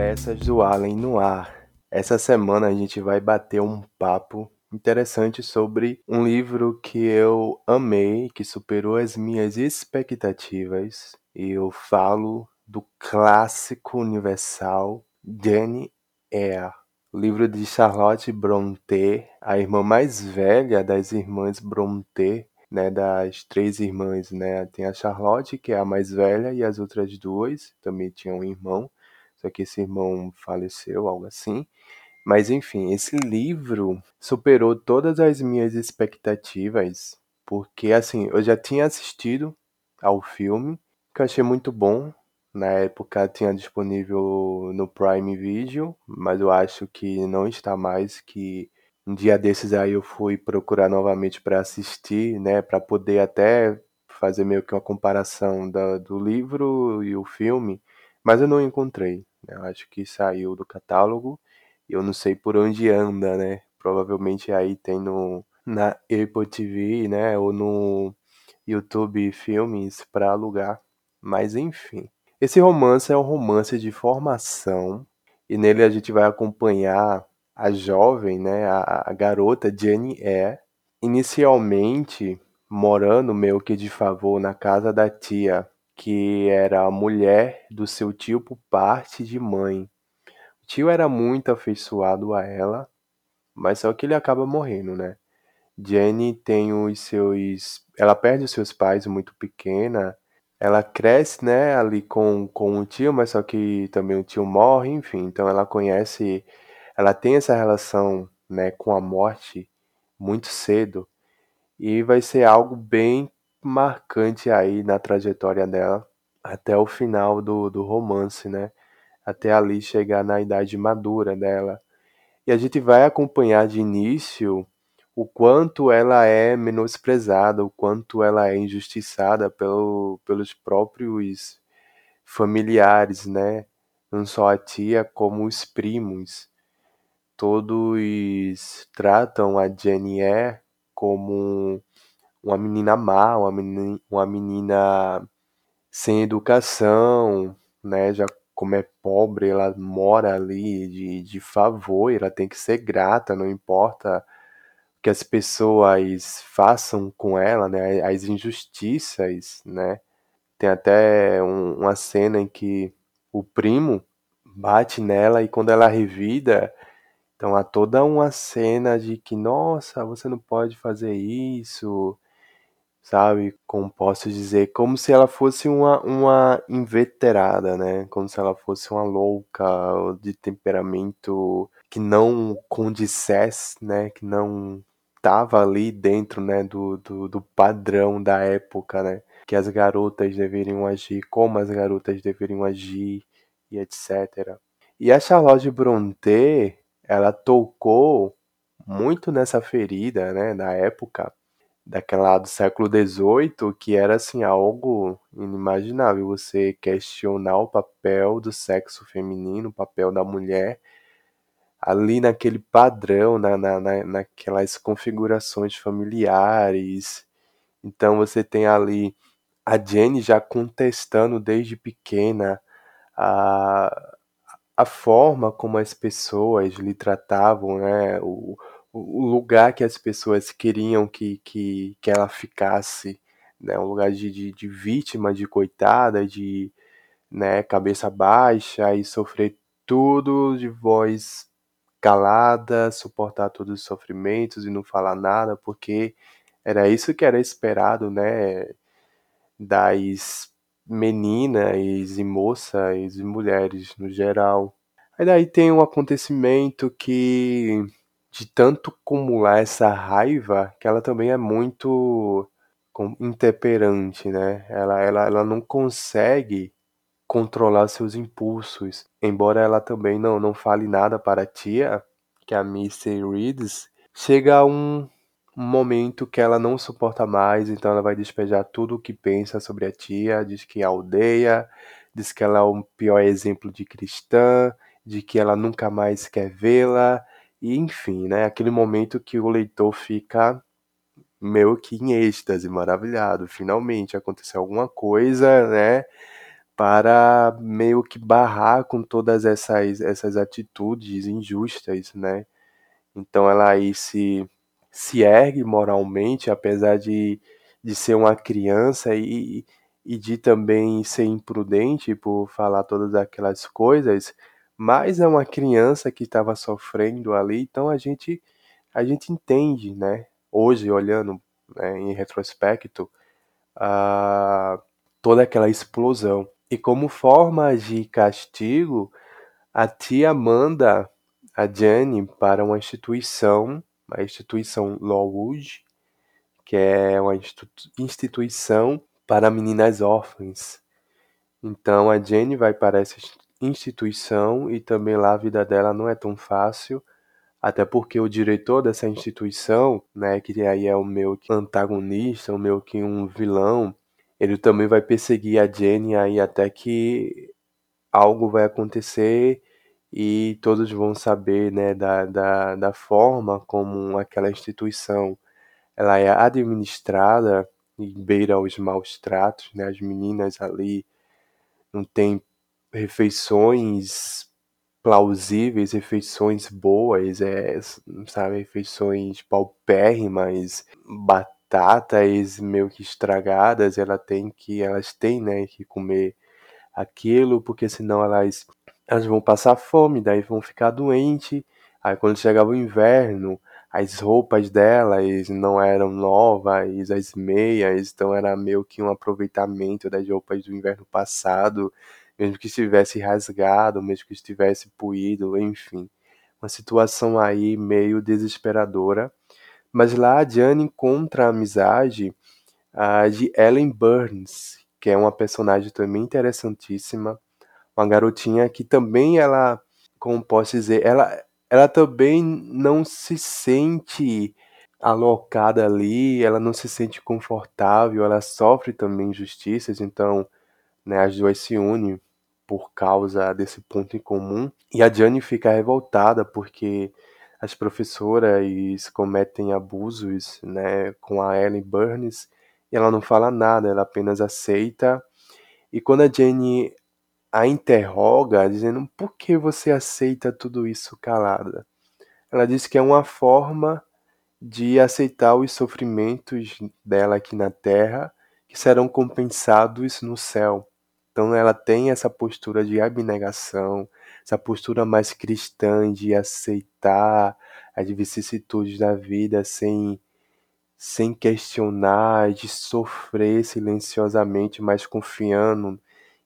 Conversas do Além no ar. Essa semana a gente vai bater um papo interessante sobre um livro que eu amei, que superou as minhas expectativas. E eu falo do clássico universal Jane Eyre, livro de Charlotte Brontë, a irmã mais velha das irmãs Brontë, né, das três irmãs, né? Tem a Charlotte, que é a mais velha, e as outras duas também tinham um irmão, só que esse irmão faleceu, algo assim. Mas enfim, esse livro superou todas as minhas expectativas, porque assim, eu já tinha assistido ao filme, que eu achei muito bom. Na época tinha disponível no Prime Video, mas eu acho que não está mais, que um dia desses aí eu fui procurar novamente para assistir, né, para poder até fazer meio que uma comparação da, do livro e o filme, mas eu não encontrei. Né? Eu acho que saiu do catálogo eu não sei por onde anda, né? Provavelmente aí tem no na Apple TV, né, ou no YouTube Filmes para alugar. Mas enfim, esse romance é um romance de formação e nele a gente vai acompanhar a jovem, né, a, a garota Jenny é inicialmente morando meio que de favor na casa da tia, que era a mulher do seu tio por parte de mãe. O tio era muito afeiçoado a ela, mas só que ele acaba morrendo, né? Jenny tem os seus. Ela perde os seus pais muito pequena. Ela cresce, né, ali com, com o tio, mas só que também o tio morre, enfim. Então ela conhece ela tem essa relação né, com a morte muito cedo e vai ser algo bem marcante aí na trajetória dela até o final do, do romance, né? Até ali chegar na idade madura dela. E a gente vai acompanhar de início o quanto ela é menosprezada, o quanto ela é injustiçada pelo, pelos próprios familiares, né? Não só a tia, como os primos todos tratam a Jenny Eyre como uma menina má, uma menina, uma menina sem educação, né? Já como é pobre, ela mora ali de, de favor, ela tem que ser grata, não importa o que as pessoas façam com ela, né? As injustiças, né? Tem até um, uma cena em que o primo bate nela e quando ela revida, então há toda uma cena de que, nossa, você não pode fazer isso, sabe? Como posso dizer, como se ela fosse uma, uma inveterada, né? Como se ela fosse uma louca de temperamento que não condissesse, né? Que não estava ali dentro, né? Do, do, do padrão da época, né? Que as garotas deveriam agir, como as garotas deveriam agir e etc. E a Charlotte Brontë, ela tocou muito nessa ferida, né, na época daquela do século XVIII, que era assim algo inimaginável você questionar o papel do sexo feminino, o papel da mulher ali naquele padrão, na, na, na, naquelas configurações familiares. Então você tem ali a Jenny já contestando desde pequena a, a forma como as pessoas lhe tratavam, né? O, o lugar que as pessoas queriam que, que, que ela ficasse, né? Um lugar de, de, de vítima, de coitada, de né, cabeça baixa e sofrer tudo de voz calada, suportar todos os sofrimentos e não falar nada, porque era isso que era esperado, né, das meninas e moças e mulheres no geral. Aí daí tem um acontecimento que de tanto acumular essa raiva, que ela também é muito intemperante, né? Ela, ela, ela não consegue controlar seus impulsos, embora ela também não, não fale nada para a tia, que é a Missy Reeds, chega a um momento que ela não suporta mais, então ela vai despejar tudo o que pensa sobre a tia, diz que a odeia, diz que ela é o pior exemplo de cristã, de que ela nunca mais quer vê-la, e enfim, né, aquele momento que o leitor fica meio que em êxtase, maravilhado, finalmente aconteceu alguma coisa, né, para meio que barrar com todas essas, essas atitudes injustas, né? Então ela aí se, se ergue moralmente, apesar de, de ser uma criança e, e de também ser imprudente por falar todas aquelas coisas, mas é uma criança que estava sofrendo ali, então a gente a gente entende, né? Hoje olhando né, em retrospecto, a toda aquela explosão. E como forma de castigo, a tia manda a Jane para uma instituição, a instituição Lawwood, que é uma instituição para meninas órfãs. Então a Jane vai para essa instituição e também lá a vida dela não é tão fácil, até porque o diretor dessa instituição, né, que aí é o meu antagonista, o meu que um vilão, ele também vai perseguir a Jenny aí até que algo vai acontecer e todos vão saber né, da, da, da forma como aquela instituição ela é administrada e beira os maus tratos, né? As meninas ali não têm refeições plausíveis, refeições boas, é, sabe, refeições paupérrimas, batatas meio que estragadas, ela tem que, elas têm, né, que comer aquilo, porque senão elas, elas vão passar fome, daí vão ficar doentes. Aí quando chegava o inverno, as roupas delas não eram novas, as meias, então era meio que um aproveitamento das roupas do inverno passado, mesmo que estivesse rasgado, mesmo que estivesse puído, enfim. Uma situação aí meio desesperadora. Mas lá a Diane encontra a amizade uh, de Ellen Burns, que é uma personagem também interessantíssima, uma garotinha que também ela, como posso dizer, ela, ela também não se sente alocada ali, ela não se sente confortável, ela sofre também injustiças, então né, as duas se unem por causa desse ponto em comum. E a Jane fica revoltada porque as professoras cometem abusos né, com a Ellen Burns e ela não fala nada, ela apenas aceita. E quando a Jane a interroga, dizendo por que você aceita tudo isso calada, ela diz que é uma forma de aceitar os sofrimentos dela aqui na Terra que serão compensados no céu. Então ela tem essa postura de abnegação, essa postura mais cristã de aceitar as vicissitudes da vida sem sem questionar, de sofrer silenciosamente, mas confiando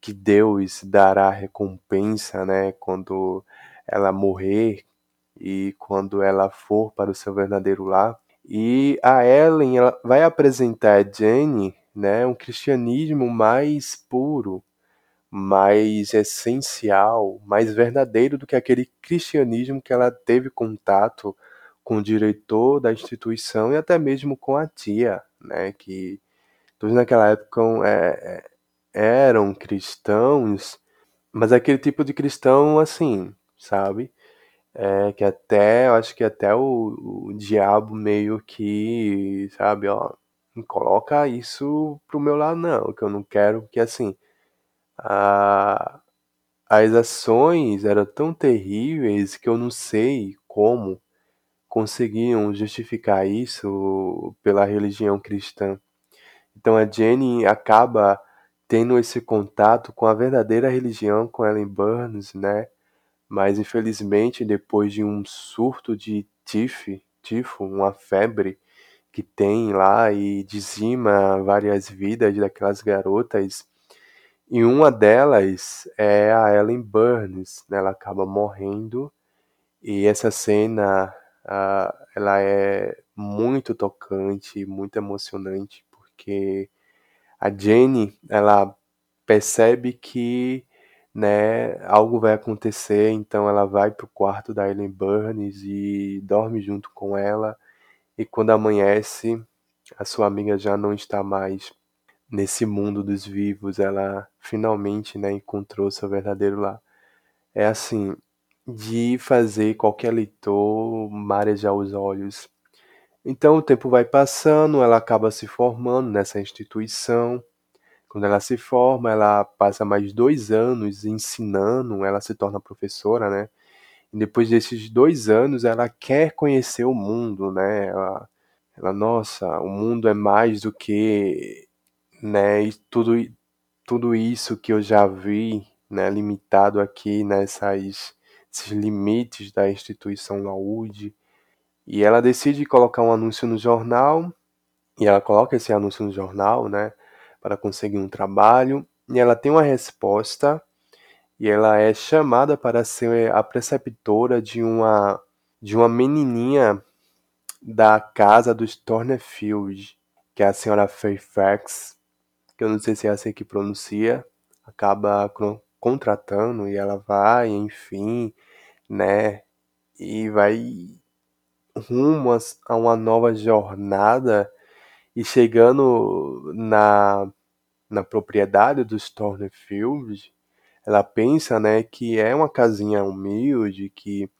que Deus dará recompensa, né, quando ela morrer e quando ela for para o seu verdadeiro lar. E a Ellen ela vai apresentar a Jenny, né, um cristianismo mais puro, mais essencial, mais verdadeiro do que aquele cristianismo que ela teve contato com o diretor da instituição e até mesmo com a tia, né, que todos naquela época é, é, eram cristãos, mas aquele tipo de cristão assim, sabe? É, que até, eu acho que até o, o diabo meio que, sabe, ó, coloca isso pro meu lado não, que eu não quero, que assim, a, as ações eram tão terríveis que eu não sei como conseguiam justificar isso pela religião cristã. Então a Jenny acaba tendo esse contato com a verdadeira religião, com Ellen Burns, né? Mas infelizmente depois de um surto de tif, tifo, uma febre que tem lá e dizima várias vidas daquelas garotas, e uma delas é a Ellen Burns, né? ela acaba morrendo e essa cena uh, ela é muito tocante, muito emocionante, porque a Jenny ela percebe que né, algo vai acontecer, então ela vai pro quarto da Ellen Burns e dorme junto com ela. E quando amanhece, a sua amiga já não está mais nesse mundo dos vivos, ela finalmente né, encontrou seu verdadeiro lar. É assim, de fazer qualquer leitor marejar os olhos. Então o tempo vai passando, ela acaba se formando nessa instituição, Quando ela se forma, ela passa mais dois anos ensinando, ela se torna professora, né? E depois desses dois anos, ela quer conhecer o mundo, né? Ela, ela nossa, o mundo é mais do que, né? E tudo, tudo isso que eu já vi, né? Limitado aqui nessas esses limites da instituição Laúde. E ela decide colocar um anúncio no jornal, e ela coloca esse anúncio no jornal, né? Para conseguir um trabalho, e ela tem uma resposta e ela é chamada para ser a preceptora de uma de uma menininha da casa dos Thornefield, que é a senhora Fairfax, que eu não sei se é assim que pronuncia, acaba contratando e ela vai, enfim, né, e vai rumo a uma nova jornada e chegando na, na propriedade dos Thornefield, ela pensa, né, que é uma casinha humilde, que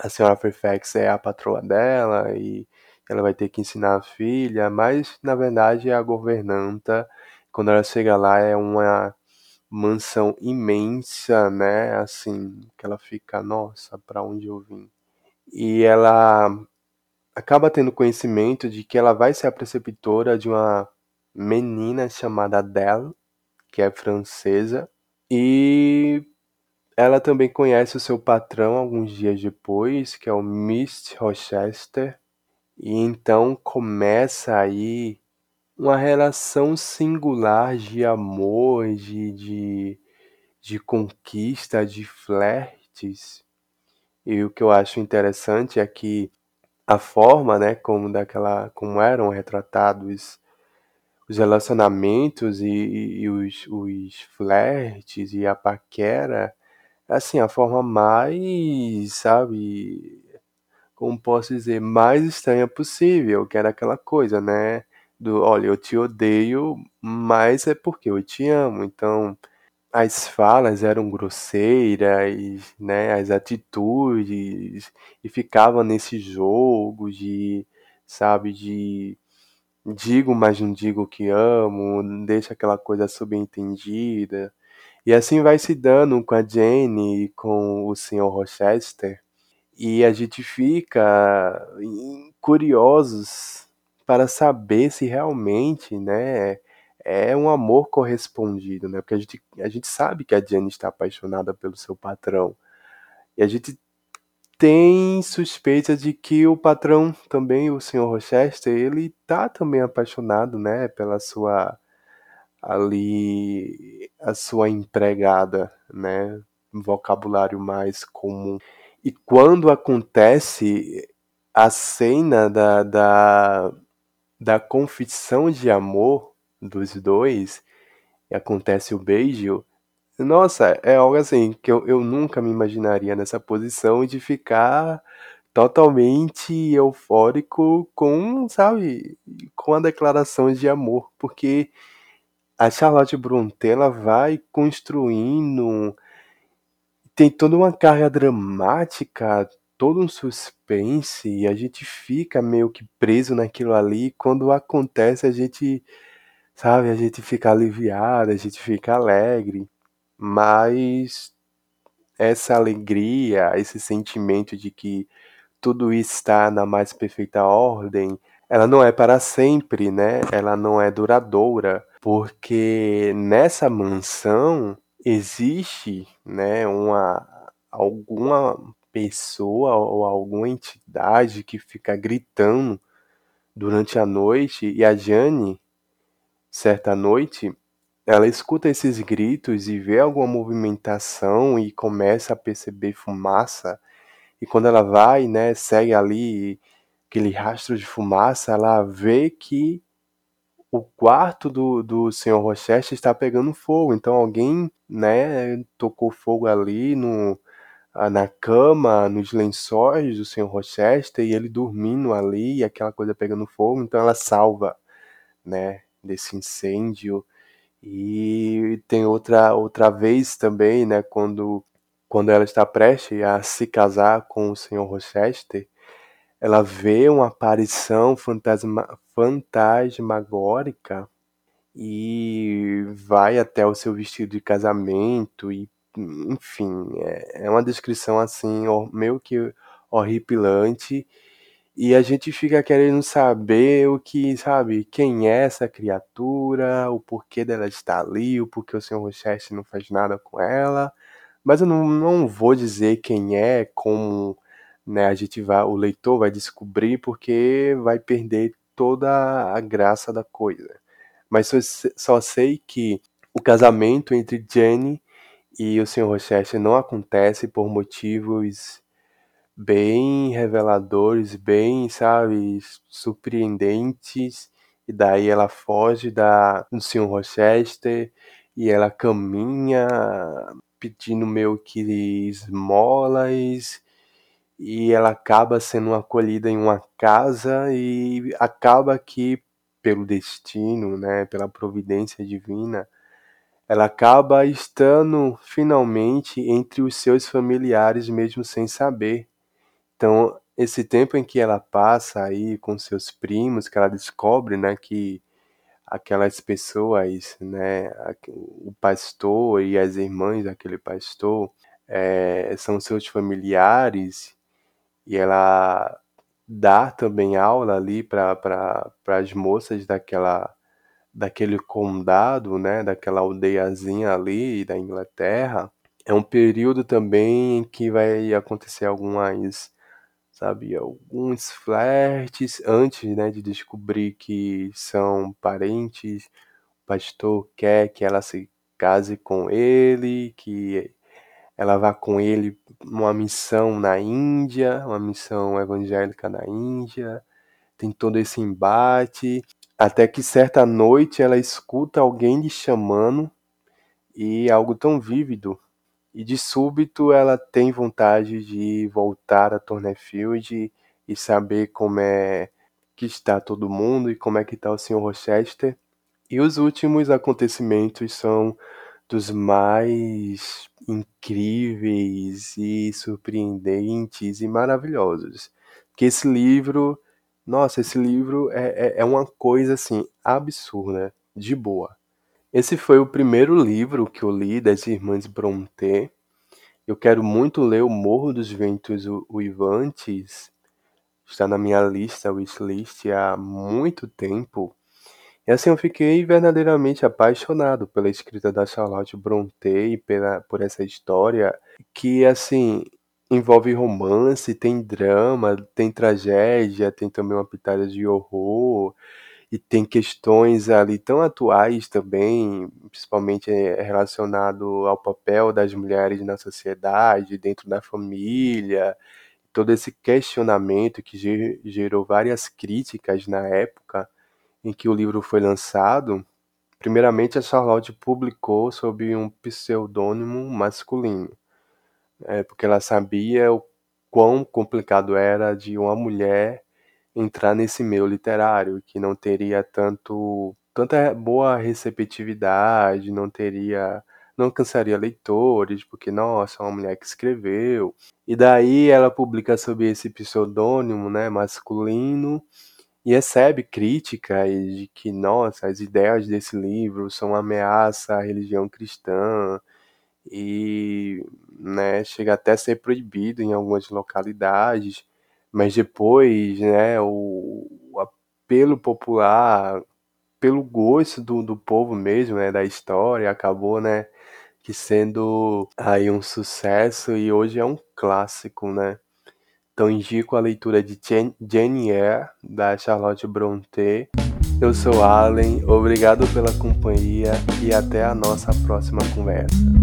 a senhora Fairfax é a patroa dela e ela vai ter que ensinar a filha, mas na verdade é a governanta. Quando ela chega lá é uma mansão imensa, né, assim, que ela fica, nossa, para onde eu vim? E ela acaba tendo conhecimento de que ela vai ser a preceptora de uma menina chamada Adele, que é francesa, e ela também conhece o seu patrão alguns dias depois, que é o Mist Rochester, e então começa aí uma relação singular de amor, de, de, de conquista, de flertes. E o que eu acho interessante é que a forma, né, como daquela, como eram retratados os relacionamentos e, e, e os, os flertes e a paquera, assim, a forma mais, sabe, como posso dizer, mais estranha possível, que era aquela coisa, né, do, olha, eu te odeio, mas é porque eu te amo, então as falas eram grosseiras, né, as atitudes, e ficava nesse jogo de, sabe, de digo, mas não digo que amo, deixa aquela coisa subentendida. E assim vai se dando com a Jane e com o Sr. Rochester. E a gente fica curiosos para saber se realmente, né, é um amor correspondido, né? Porque a gente, a gente sabe que a Jane está apaixonada pelo seu patrão. E a gente tem suspeita de que o patrão também, o Sr. Rochester, ele tá também apaixonado, né, pela sua ali a sua empregada, né, vocabulário mais comum. E quando acontece a cena da, da, da confissão de amor dos dois, e acontece o beijo, nossa, é algo assim que eu, eu nunca me imaginaria nessa posição de ficar totalmente eufórico com, sabe, com a declaração de amor, porque a Charlotte Brontë ela vai construindo tem toda uma carga dramática, todo um suspense e a gente fica meio que preso naquilo ali. Quando acontece, a gente, sabe, a gente fica aliviado, a gente fica alegre mas essa alegria, esse sentimento de que tudo está na mais perfeita ordem, ela não é para sempre, né? Ela não é duradoura, porque nessa mansão existe, né, uma alguma pessoa ou alguma entidade que fica gritando durante a noite e a Jane certa noite ela escuta esses gritos e vê alguma movimentação e começa a perceber fumaça. E quando ela vai, né, segue ali aquele rastro de fumaça, ela vê que o quarto do, do Sr. Rochester está pegando fogo. Então alguém, né, tocou fogo ali no, na cama, nos lençóis do Sr. Rochester e ele dormindo ali e aquela coisa pegando fogo. Então ela salva, né, desse incêndio e tem outra outra vez também, né, quando quando ela está prestes a se casar com o Sr. Rochester, ela vê uma aparição fantasma, fantasmagórica e vai até o seu vestido de casamento e enfim, é, é uma descrição assim, meio que horripilante e a gente fica querendo saber o que, sabe, quem é essa criatura, o porquê dela estar ali, o porquê o Sr. Rochester não faz nada com ela. Mas eu não, não vou dizer quem é, como né, a gente vai, o leitor vai descobrir, porque vai perder toda a graça da coisa. Mas só, só sei que o casamento entre Jenny e o Sr. Rochester não acontece por motivos bem reveladores, bem, sabe, surpreendentes. E daí ela foge da, do Sr. Rochester e ela caminha pedindo meio que esmolas e ela acaba sendo acolhida em uma casa e acaba que pelo destino, né, pela providência divina, ela acaba estando finalmente entre os seus familiares mesmo sem saber. Então, esse tempo em que ela passa aí com seus primos, que ela descobre, né, que aquelas pessoas, né, o pastor e as irmãs daquele pastor é, são seus familiares e ela dá também aula ali para as moças daquela daquele condado, né, daquela aldeiazinha ali da Inglaterra. É um período também em que vai acontecer algumas sabe, alguns flertes antes, né, de descobrir que são parentes. O pastor quer que ela se case com ele, que ela vá com ele numa missão na Índia, uma missão evangélica na Índia. Tem todo esse embate, até que certa noite ela escuta alguém lhe chamando e algo tão vívido e de súbito ela tem vontade de voltar a Tornefield e saber como é que está todo mundo e como é que está o Sr. Rochester. E os últimos acontecimentos são dos mais incríveis e surpreendentes e maravilhosos. Que esse livro, nossa, esse livro é, é, é uma coisa assim absurda, de boa. Esse foi o primeiro livro que eu li das Irmãs Brontë. Eu quero muito ler O Morro dos Ventos Uivantes. Está na minha lista, wishlist, há muito tempo. E assim eu fiquei verdadeiramente apaixonado pela escrita da Charlotte Brontë e pela, por essa história que, assim, envolve romance, tem drama, tem tragédia, tem também uma pitada de horror e tem questões ali tão atuais também, principalmente eh, relacionado ao papel das mulheres na sociedade, dentro da família, todo esse questionamento que gerou várias críticas na época em que o livro foi lançado. Primeiramente, a Charlotte publicou sob um pseudônimo masculino, é, porque ela sabia o quão complicado era de uma mulher entrar nesse meio literário, que não teria tanto tanta boa receptividade, não teria não alcançaria leitores, porque nossa, é uma mulher que escreveu. E daí ela publica sob esse pseudônimo, né, masculino, e recebe críticas de que, nossa, as ideias desse livro são uma ameaça à religião cristã e, né, chega até a ser proibido em algumas localidades mas depois, né, o, o apelo popular, pelo gosto do, do povo mesmo, né, da história, acabou, né, que sendo aí um sucesso e hoje é um clássico, né. Então indico a leitura de Jane Eyre, da Charlotte Brontë. Eu sou Allen, obrigado pela companhia e até a nossa próxima conversa.